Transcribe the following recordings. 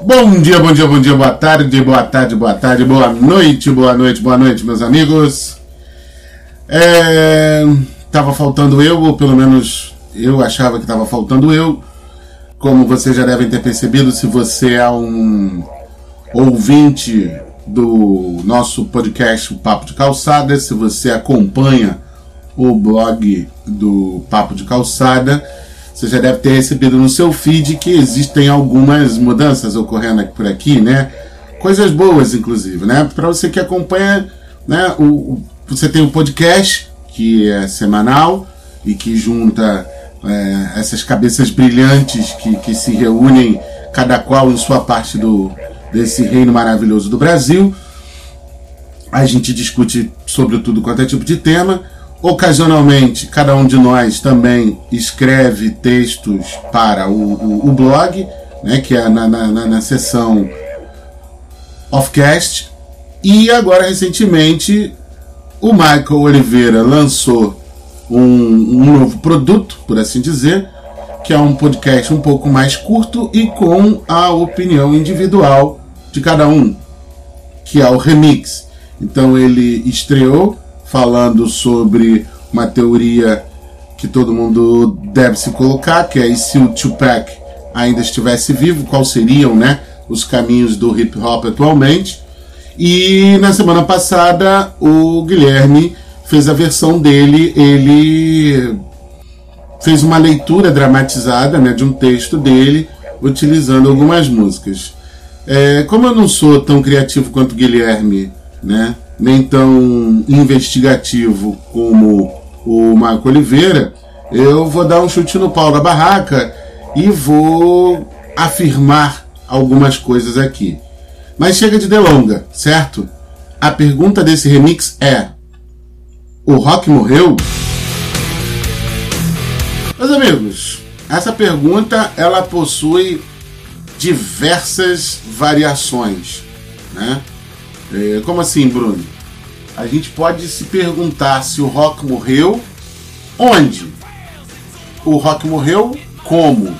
Bom dia, bom dia, bom dia, boa tarde, boa tarde, boa tarde, boa noite, boa noite, boa noite, meus amigos. É, tava faltando eu, ou pelo menos eu achava que tava faltando eu. Como vocês já devem ter percebido, se você é um ouvinte do nosso podcast Papo de Calçada, se você acompanha o blog do Papo de Calçada, você já deve ter recebido no seu feed que existem algumas mudanças ocorrendo por aqui, né? Coisas boas, inclusive, né? Para você que acompanha, né? O, você tem o podcast, que é semanal e que junta é, essas cabeças brilhantes que, que se reúnem, cada qual em sua parte do, desse reino maravilhoso do Brasil. A gente discute sobre tudo quanto é tipo de tema. Ocasionalmente, cada um de nós também escreve textos para o, o, o blog, né, que é na, na, na seção Offcast. E agora, recentemente, o Michael Oliveira lançou um, um novo produto, por assim dizer, que é um podcast um pouco mais curto e com a opinião individual de cada um, que é o Remix. Então ele estreou falando sobre uma teoria que todo mundo deve se colocar, que é e se o Tupac ainda estivesse vivo, quais seriam né, os caminhos do hip hop atualmente. E na semana passada o Guilherme fez a versão dele, ele fez uma leitura dramatizada né, de um texto dele, utilizando algumas músicas. É, como eu não sou tão criativo quanto o Guilherme, né, nem tão investigativo como o Marco Oliveira, eu vou dar um chute no pau da barraca e vou afirmar algumas coisas aqui. Mas chega de delonga, certo? A pergunta desse remix é: o rock morreu? Meus amigos, essa pergunta ela possui diversas variações, né? É, como assim, Bruno? A gente pode se perguntar se o rock morreu. Onde? O rock morreu como?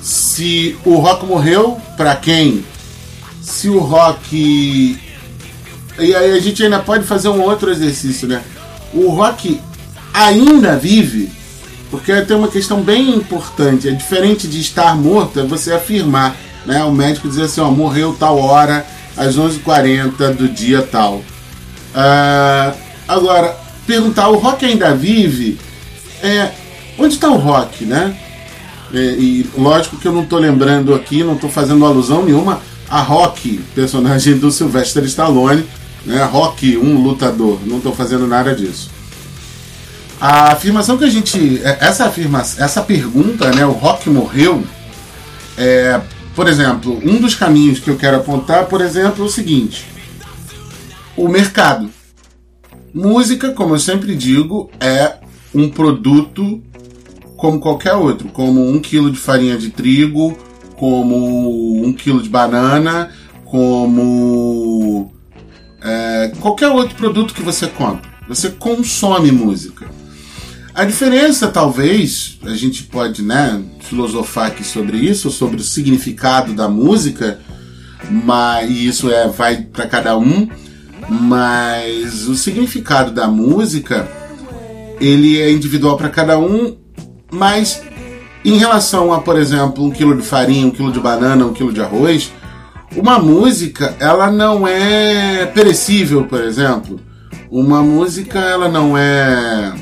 Se o rock morreu, para quem? Se o rock. E aí a gente ainda pode fazer um outro exercício, né? O rock ainda vive, porque tem uma questão bem importante. É diferente de estar morto, é você afirmar, né? O médico dizer assim, ó, morreu tal hora às 11h40 do dia tal. Uh, agora, perguntar, o rock ainda vive? É, onde está o rock, né? É, e lógico que eu não estou lembrando aqui, não estou fazendo alusão nenhuma a Rock, personagem do Sylvester Stallone, né? Rock, um lutador, não estou fazendo nada disso. A afirmação que a gente. É, essa afirmação, essa pergunta, né? O rock morreu. É, por exemplo, um dos caminhos que eu quero apontar, por exemplo, é o seguinte: o mercado. Música, como eu sempre digo, é um produto como qualquer outro, como um quilo de farinha de trigo, como um quilo de banana, como é, qualquer outro produto que você compra. Você consome música. A diferença, talvez, a gente pode né, filosofar aqui sobre isso, sobre o significado da música, mas isso é, vai para cada um, mas o significado da música ele é individual para cada um, mas em relação a, por exemplo, um quilo de farinha, um quilo de banana, um quilo de arroz, uma música ela não é perecível, por exemplo. Uma música ela não é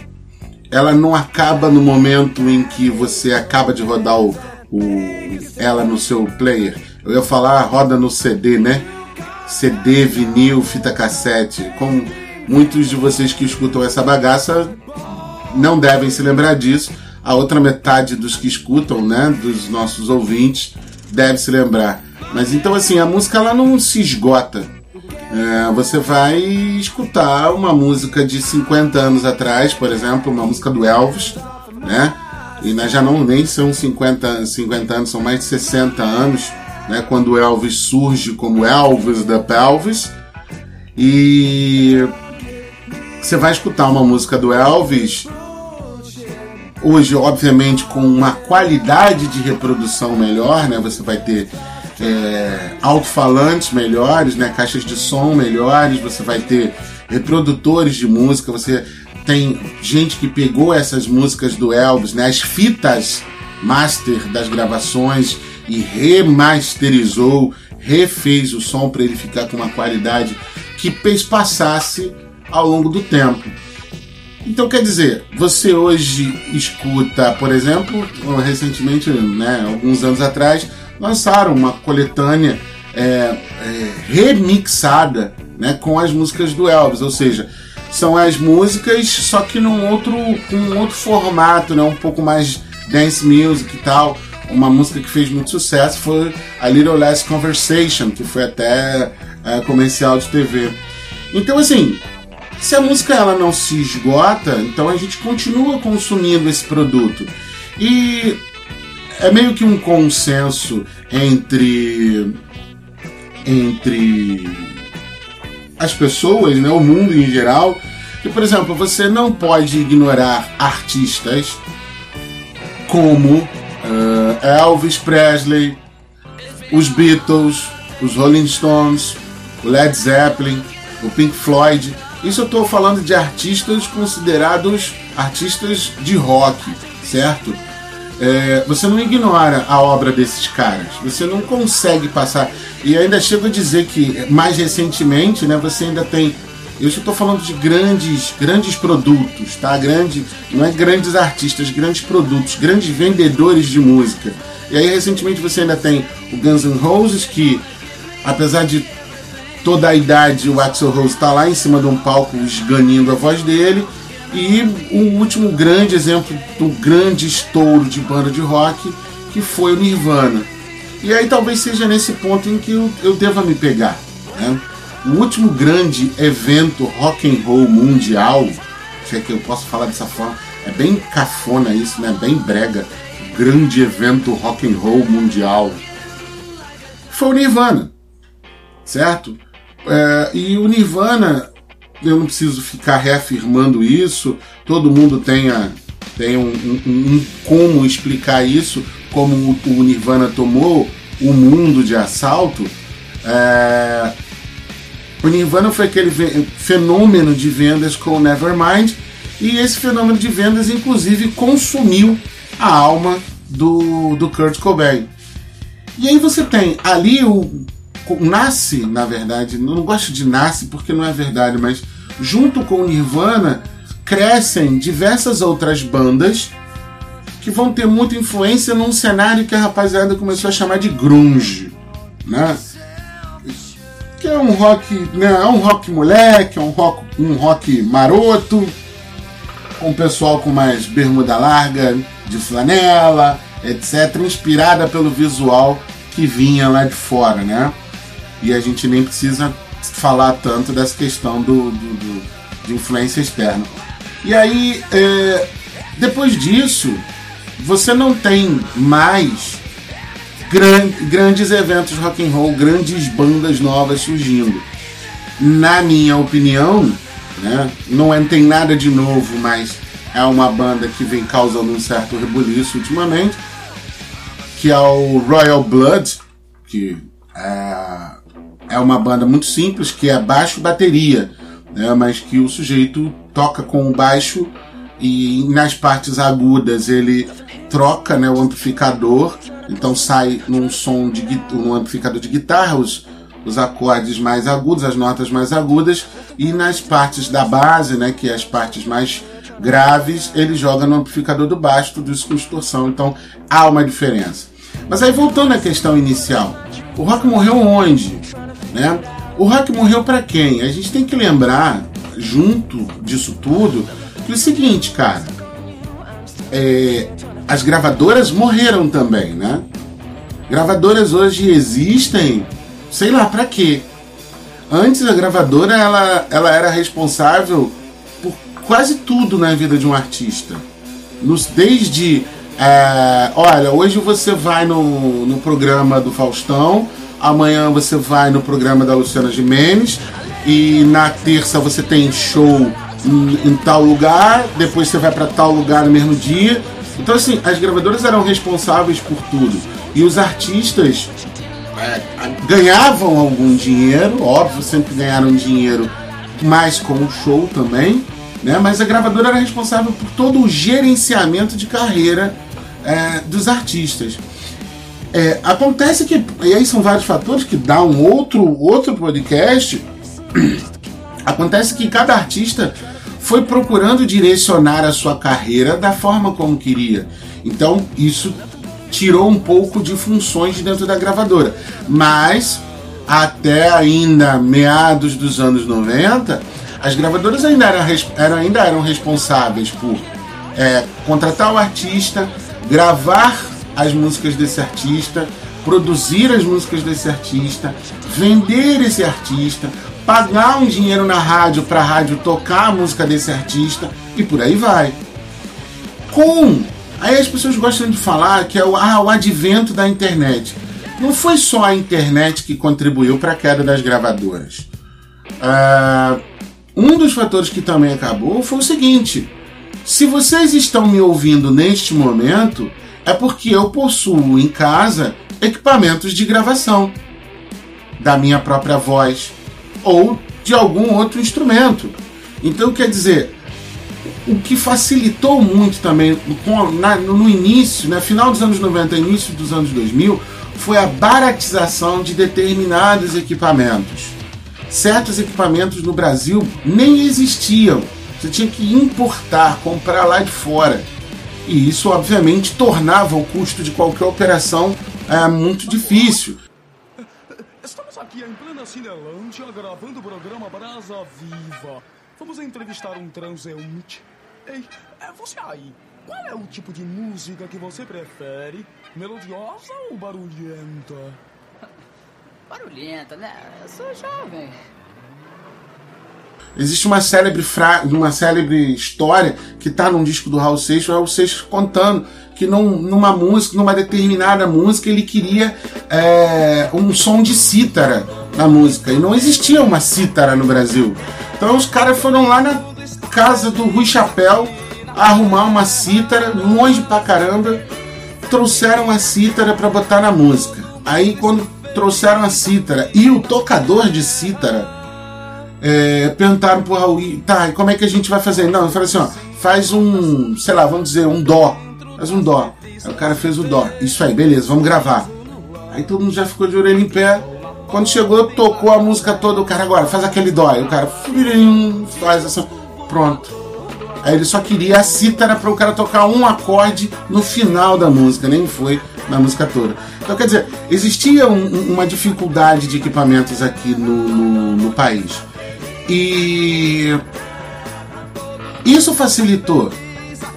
ela não acaba no momento em que você acaba de rodar o, o, ela no seu player. Eu ia falar roda no CD, né? CD, vinil, fita cassete. Como muitos de vocês que escutam essa bagaça não devem se lembrar disso. A outra metade dos que escutam, né, dos nossos ouvintes, deve se lembrar. Mas então assim, a música ela não se esgota é, você vai escutar uma música de 50 anos atrás, por exemplo, uma música do Elvis, né? E nós já não nem são 50, 50 anos, são mais de 60 anos, né? Quando o Elvis surge como Elvis da Pelvis. E você vai escutar uma música do Elvis hoje, obviamente, com uma qualidade de reprodução melhor, né? Você vai ter é, alto-falantes melhores, né, caixas de som melhores, você vai ter reprodutores de música, você tem gente que pegou essas músicas do Elvis, né, as fitas master das gravações e remasterizou, refez o som para ele ficar com uma qualidade que passasse ao longo do tempo. Então quer dizer, você hoje escuta, por exemplo, recentemente, né, alguns anos atrás, lançaram uma coletânea é, é, remixada né, com as músicas do Elvis, ou seja, são as músicas só que num outro, com um outro formato, né, um pouco mais dance music e tal. Uma música que fez muito sucesso foi a Little Less Conversation, que foi até é, comercial de TV. Então assim, se a música ela não se esgota, então a gente continua consumindo esse produto. E é meio que um consenso entre entre as pessoas, né, o mundo em geral, que por exemplo, você não pode ignorar artistas como uh, Elvis Presley, os Beatles, os Rolling Stones, o Led Zeppelin, o Pink Floyd. Isso eu estou falando de artistas considerados artistas de rock, certo? É, você não ignora a obra desses caras, você não consegue passar. E ainda chego a dizer que mais recentemente, né, você ainda tem. Eu estou falando de grandes, grandes produtos, tá? Grande, não é grandes artistas, grandes produtos, grandes vendedores de música. E aí recentemente você ainda tem o Guns N' Roses que, apesar de toda a idade, o Axel Rose está lá em cima de um palco esganindo a voz dele e o último grande exemplo do grande estouro de banda de rock, que foi o Nirvana. E aí talvez seja nesse ponto em que eu, eu deva me pegar. Né? O último grande evento rock and roll mundial, se é que eu posso falar dessa forma, é bem cafona isso, né? Bem brega. Grande evento rock and roll mundial foi o Nirvana, certo? É, e o Nirvana eu não preciso ficar reafirmando isso, todo mundo tem, a, tem um, um, um, como explicar isso, como o, o, Nirvana tomou o mundo de assalto. É, o Nirvana foi aquele fenômeno de vendas com o Nevermind, e esse fenômeno de vendas, inclusive, consumiu a alma do, do Kurt Cobain. E aí você tem ali o nasce, na verdade, não gosto de nasce porque não é verdade, mas junto com o Nirvana crescem diversas outras bandas que vão ter muita influência num cenário que a rapaziada começou a chamar de grunge, né? Que é um rock, né? É um rock moleque, é um rock, um rock maroto, com o pessoal com mais bermuda larga, de flanela, etc, inspirada pelo visual que vinha lá de fora, né? E a gente nem precisa falar tanto dessa questão do, do, do de influência externa. E aí, é, depois disso, você não tem mais gran, grandes eventos rock and roll, grandes bandas novas surgindo. Na minha opinião, né, não é, tem nada de novo, mas é uma banda que vem causando um certo rebuliço ultimamente, que é o Royal Blood, que é é uma banda muito simples, que é baixo bateria, né? mas que o sujeito toca com o baixo e nas partes agudas ele troca né, o amplificador, então sai num som de um amplificador de guitarra os, os acordes mais agudos, as notas mais agudas, e nas partes da base, né, que é as partes mais graves, ele joga no amplificador do baixo, tudo isso com distorção, então há uma diferença. Mas aí voltando à questão inicial, o rock morreu onde? Né? O rock morreu para quem? A gente tem que lembrar, junto disso tudo, que é o seguinte, cara. É, as gravadoras morreram também, né? Gravadoras hoje existem, sei lá para quê. Antes a gravadora ela, ela era responsável por quase tudo na vida de um artista. Nos, desde, é, olha, hoje você vai no, no programa do Faustão, Amanhã você vai no programa da Luciana Gimenez. E na terça você tem show em, em tal lugar. Depois você vai para tal lugar no mesmo dia. Então, assim, as gravadoras eram responsáveis por tudo. E os artistas é, ganhavam algum dinheiro, óbvio, sempre ganharam dinheiro, mais com o show também, né? Mas a gravadora era responsável por todo o gerenciamento de carreira é, dos artistas. É, acontece que, e aí são vários fatores que dá um outro, outro podcast. Acontece que cada artista foi procurando direcionar a sua carreira da forma como queria. Então, isso tirou um pouco de funções dentro da gravadora. Mas, até ainda meados dos anos 90, as gravadoras ainda eram, eram ainda eram responsáveis por é, contratar o artista, gravar as músicas desse artista, produzir as músicas desse artista, vender esse artista, pagar um dinheiro na rádio para a rádio tocar a música desse artista e por aí vai. Com aí as pessoas gostam de falar que é o, ah, o advento da internet. Não foi só a internet que contribuiu para a queda das gravadoras. Uh, um dos fatores que também acabou foi o seguinte: se vocês estão me ouvindo neste momento, é porque eu possuo em casa equipamentos de gravação da minha própria voz ou de algum outro instrumento. Então, quer dizer, o que facilitou muito também no início, né, final dos anos 90 início dos anos 2000, foi a baratização de determinados equipamentos. Certos equipamentos no Brasil nem existiam. Você tinha que importar, comprar lá de fora. E isso, obviamente, tornava o custo de qualquer operação é, muito difícil. Estamos aqui em plena Cinelândia gravando o programa Brasa Viva. Vamos entrevistar um transeunte. Ei, é você aí. Qual é o tipo de música que você prefere? Melodiosa ou barulhenta? Barulhenta, né? Eu sou jovem. Existe uma célebre, fra... uma célebre história que está num disco do Raul Seixas, o Raul Seixas contando que num, numa música, numa determinada música, ele queria é, um som de cítara na música. E não existia uma cítara no Brasil. Então os caras foram lá na casa do Rui Chapéu arrumar uma cítara, longe pra caramba, trouxeram a cítara para botar na música. Aí quando trouxeram a cítara e o tocador de cítara é, perguntaram pro Raul, tá, como é que a gente vai fazer? Não, eu falei assim, ó, faz um, sei lá, vamos dizer, um dó. Faz um dó. Aí o cara fez o dó. Isso aí, beleza, vamos gravar. Aí todo mundo já ficou de orelha em pé. Quando chegou, tocou a música toda, o cara agora faz aquele dó. Aí o cara faz assim, pronto. Aí ele só queria a cítara para o cara tocar um acorde no final da música, nem foi na música toda. Então, quer dizer, existia um, uma dificuldade de equipamentos aqui no, no, no país. E isso facilitou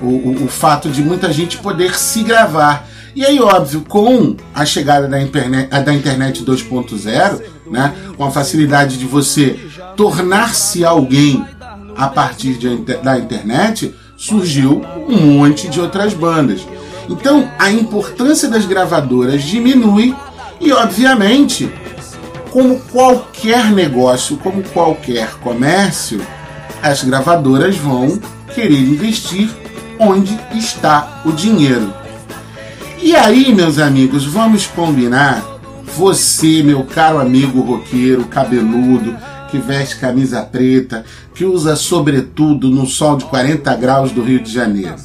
o, o, o, fato de muita gente poder se gravar. E aí, óbvio, com a chegada da internet, da internet 2.0, né, com a facilidade de você tornar-se alguém a partir de, da internet, surgiu um monte de outras bandas. Então, a importância das gravadoras diminui e, obviamente, como qualquer negócio, como qualquer comércio, as gravadoras vão querer investir onde está o dinheiro. E aí, meus amigos, vamos combinar? Você, meu caro amigo roqueiro, cabeludo, que veste camisa preta, que usa sobretudo no sol de 40 graus do Rio de Janeiro.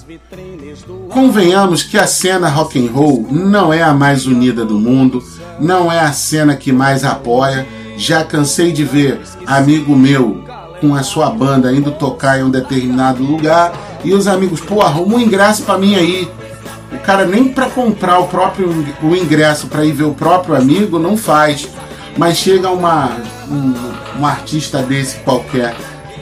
Convenhamos que a cena rock and roll não é a mais unida do mundo, não é a cena que mais apoia. Já cansei de ver amigo meu com a sua banda indo tocar em um determinado lugar e os amigos, pô, arruma um ingresso para mim aí. O cara nem para comprar o próprio o ingresso para ir ver o próprio amigo não faz. Mas chega uma um, um artista desse qualquer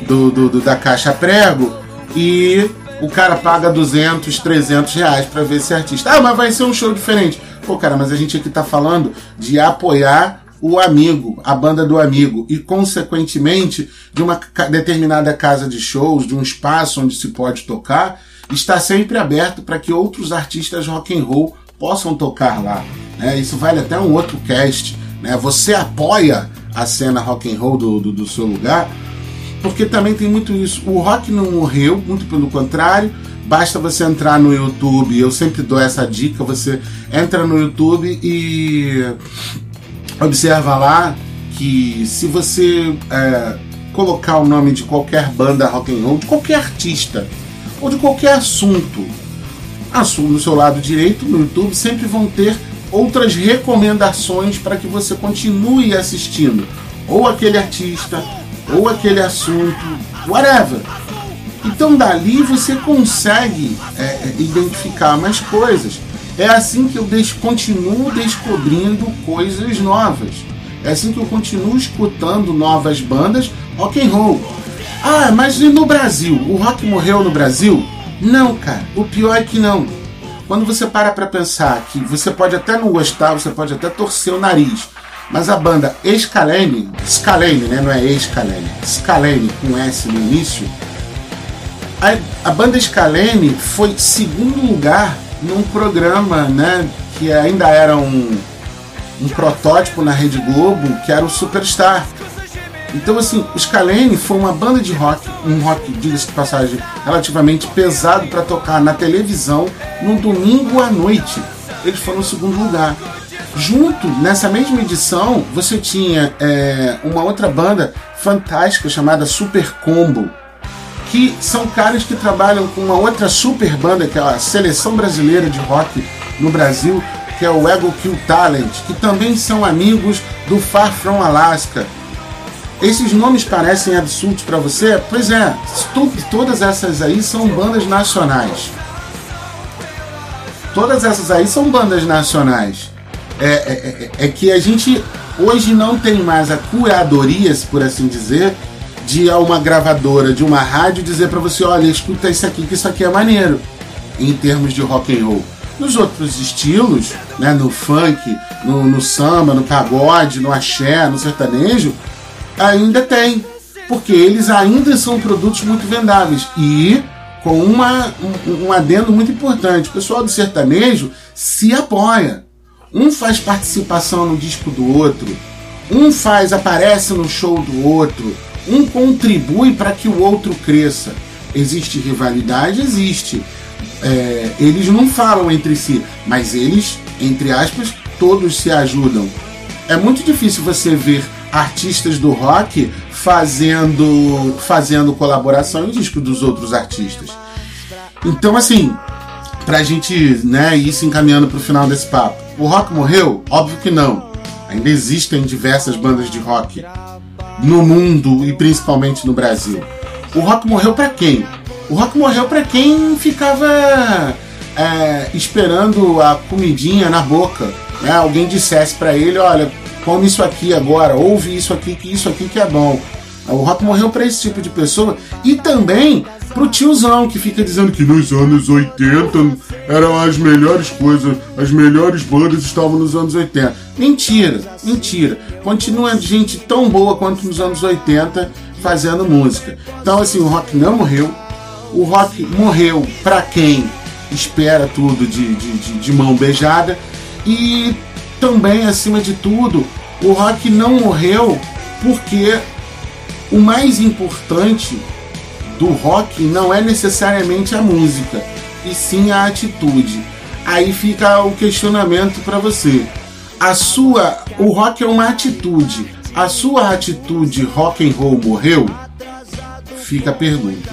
do, do, do, da caixa prego e o cara paga 200, 300 reais para ver esse artista. Ah, mas vai ser um show diferente. Pô, cara, mas a gente aqui tá falando de apoiar o amigo, a banda do amigo, e consequentemente de uma determinada casa de shows, de um espaço onde se pode tocar, está sempre aberto para que outros artistas rock and roll possam tocar lá. Né? Isso vale até um outro cast. Né? Você apoia a cena rock and roll do, do, do seu lugar, porque também tem muito isso. O rock não morreu, muito pelo contrário. Basta você entrar no YouTube, eu sempre dou essa dica, você entra no YouTube e observa lá que se você é, colocar o nome de qualquer banda rock and roll, de qualquer artista ou de qualquer assunto, no seu lado direito no YouTube sempre vão ter outras recomendações para que você continue assistindo ou aquele artista ou aquele assunto, whatever. Então dali você consegue é, é identificar mais coisas. É assim que eu des continuo descobrindo coisas novas. É assim que eu continuo escutando novas bandas rock and roll. Ah, mas e no Brasil? O rock morreu no Brasil? Não, cara. O pior é que não. Quando você para para pensar que você pode até não gostar, você pode até torcer o nariz, mas a banda Scalene, Scalene, né? Não é Scalene, Scalene com S no início. A, a banda Scalene foi segundo lugar num programa, né? Que ainda era um, um protótipo na Rede Globo, que era o Superstar. Então, assim, o Scalene foi uma banda de rock, um rock, diga-se de passagem, relativamente pesado para tocar na televisão no domingo à noite. Eles foram no segundo lugar. Junto, nessa mesma edição, você tinha é, uma outra banda fantástica chamada Super Combo, que são caras que trabalham com uma outra super banda, que é a Seleção Brasileira de Rock no Brasil, que é o Ego Kill Talent, que também são amigos do Far From Alaska. Esses nomes parecem absurdos para você? Pois é, todas essas aí são bandas nacionais. Todas essas aí são bandas nacionais. É, é, é, é, que a gente hoje não tem mais a curadoria, por assim dizer, de uma gravadora, de uma rádio dizer para você, olha, escuta isso aqui que isso aqui é maneiro, em termos de rock and roll. Nos outros estilos, né, no funk, no, no samba, no pagode, no axé, no sertanejo, ainda tem, porque eles ainda são produtos muito vendáveis e com uma, um, um adendo muito importante, o pessoal do sertanejo se apoia. Um faz participação no disco do outro, um faz aparece no show do outro, um contribui para que o outro cresça. Existe rivalidade, existe. É, eles não falam entre si, mas eles, entre aspas, todos se ajudam. É muito difícil você ver artistas do rock fazendo fazendo colaboração em disco dos outros artistas. Então, assim, pra gente né, ir se encaminhando pro final desse papo. O rock morreu? Óbvio que não. Ainda existem diversas bandas de rock no mundo e principalmente no Brasil. O rock morreu para quem? O rock morreu para quem ficava é, esperando a comidinha na boca. Né? Alguém dissesse para ele: olha, come isso aqui agora, ouve isso aqui, que isso aqui que é bom. O rock morreu para esse tipo de pessoa e também pro tiozão que fica dizendo que nos anos 80 eram as melhores coisas, as melhores bandas estavam nos anos 80. Mentira, mentira. Continua gente tão boa quanto nos anos 80 fazendo música. Então assim, o rock não morreu. O rock morreu para quem espera tudo de, de, de, de mão beijada e também acima de tudo o rock não morreu porque o mais importante do rock não é necessariamente a música, e sim a atitude. Aí fica o questionamento para você. A sua, o rock é uma atitude. A sua atitude rock and roll morreu? Fica a pergunta.